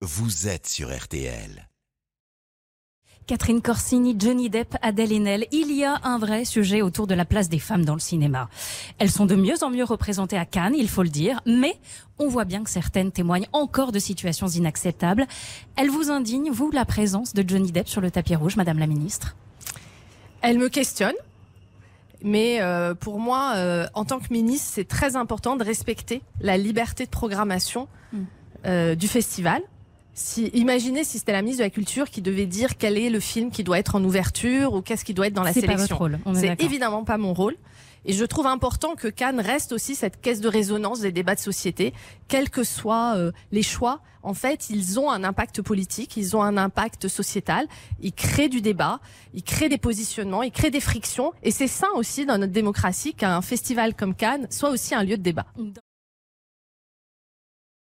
vous êtes sur RTL. Catherine Corsini, Johnny Depp, Adèle Haenel, il y a un vrai sujet autour de la place des femmes dans le cinéma. Elles sont de mieux en mieux représentées à Cannes, il faut le dire, mais on voit bien que certaines témoignent encore de situations inacceptables. Elle vous indigne, vous, la présence de Johnny Depp sur le tapis rouge, Madame la Ministre? Elle me questionne. Mais euh, pour moi, euh, en tant que ministre, c'est très important de respecter la liberté de programmation Mm. euh, du festival. Si, imaginez si c'était la ministre de la Culture qui devait dire quel est le film qui doit être en ouverture ou qu'est-ce qui doit être dans la C'est pas votre sélection. C'est évidemment pas mon rôle. Et je trouve important que Cannes reste aussi cette caisse de résonance des débats de société, quels que soient euh, les choix. En fait, ils ont un impact politique, ils ont un impact sociétal. Ils créent du débat, ils créent des positionnements, ils créent des frictions. Et c'est sain aussi dans notre démocratie qu'un festival comme Cannes soit aussi un lieu de débat.